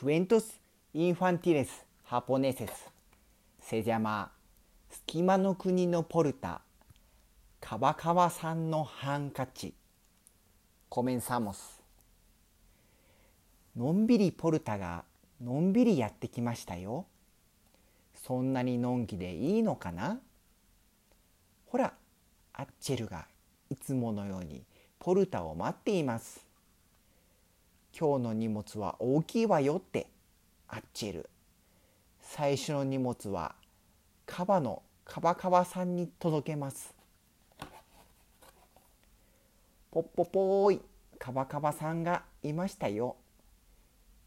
Cuentos infantiles japoneses. Se llama 隙間の国のポルタカバカバさんのハンカチ Comenzamos のんびりポルタがのんびりやってきましたよそんなにのんきでいいのかなほらアッチェルがいつものようにポルタを待っています今日の荷物は大きいわよってアッチェル最初の荷物はカバのカバカバさんに届けます。ポッポポーイカバカバさんがいましたよ。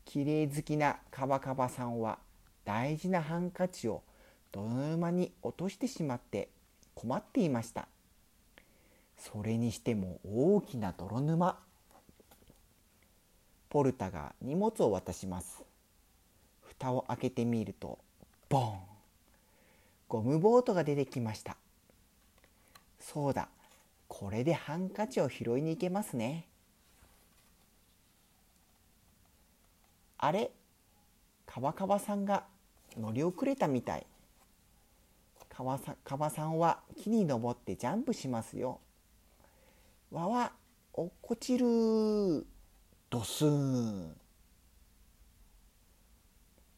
綺麗好きなカバカバさんは大事なハンカチを泥沼に落としてしまって困っていました。それにしても大きな泥沼。ポルタが荷物を渡します。蓋を開けてみるとボン。ゴムボートが出てきました。そうだ。これでハンカチを拾いに行けますね。あれ？カバカバさんが乗り遅れたみたい。カバさカバさんは木に登ってジャンプしますよ。わわ落っこちる。ドスーン。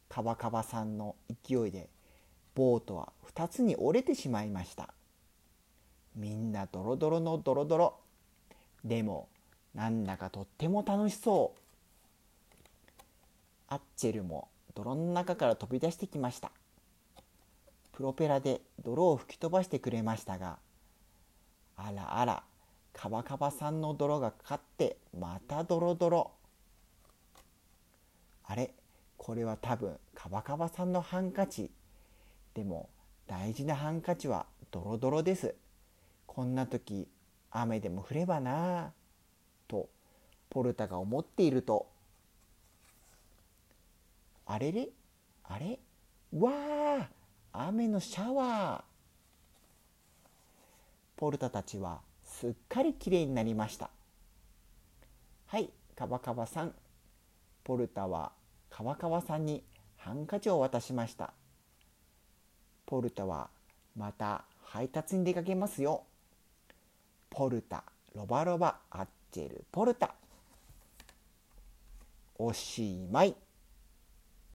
カバカバさんの勢いでボートは2つに折れてしまいました。みんなドロドロのドロドロ。でもなんだかとっても楽しそう。アッチェルも泥の中から飛び出してきました。プロペラで泥を吹き飛ばしてくれましたがあらあらカバカバさんの泥がかかってまたドロドロ。あれ？これは多分カバカバさんのハンカチ。でも大事なハンカチはドロドロです。こんな時雨でも降ればな。あとポルタが思っていると。あれれ？あれ？わあ雨のシャワー。ポルタたちはすっかりきれいになりました。はいカバカバさん。ポルタはカバカバさんにハンカチを渡しました。ポルタはまた配達に出かけますよ。ポルタロバロバアッチェルポルタ。おしまい。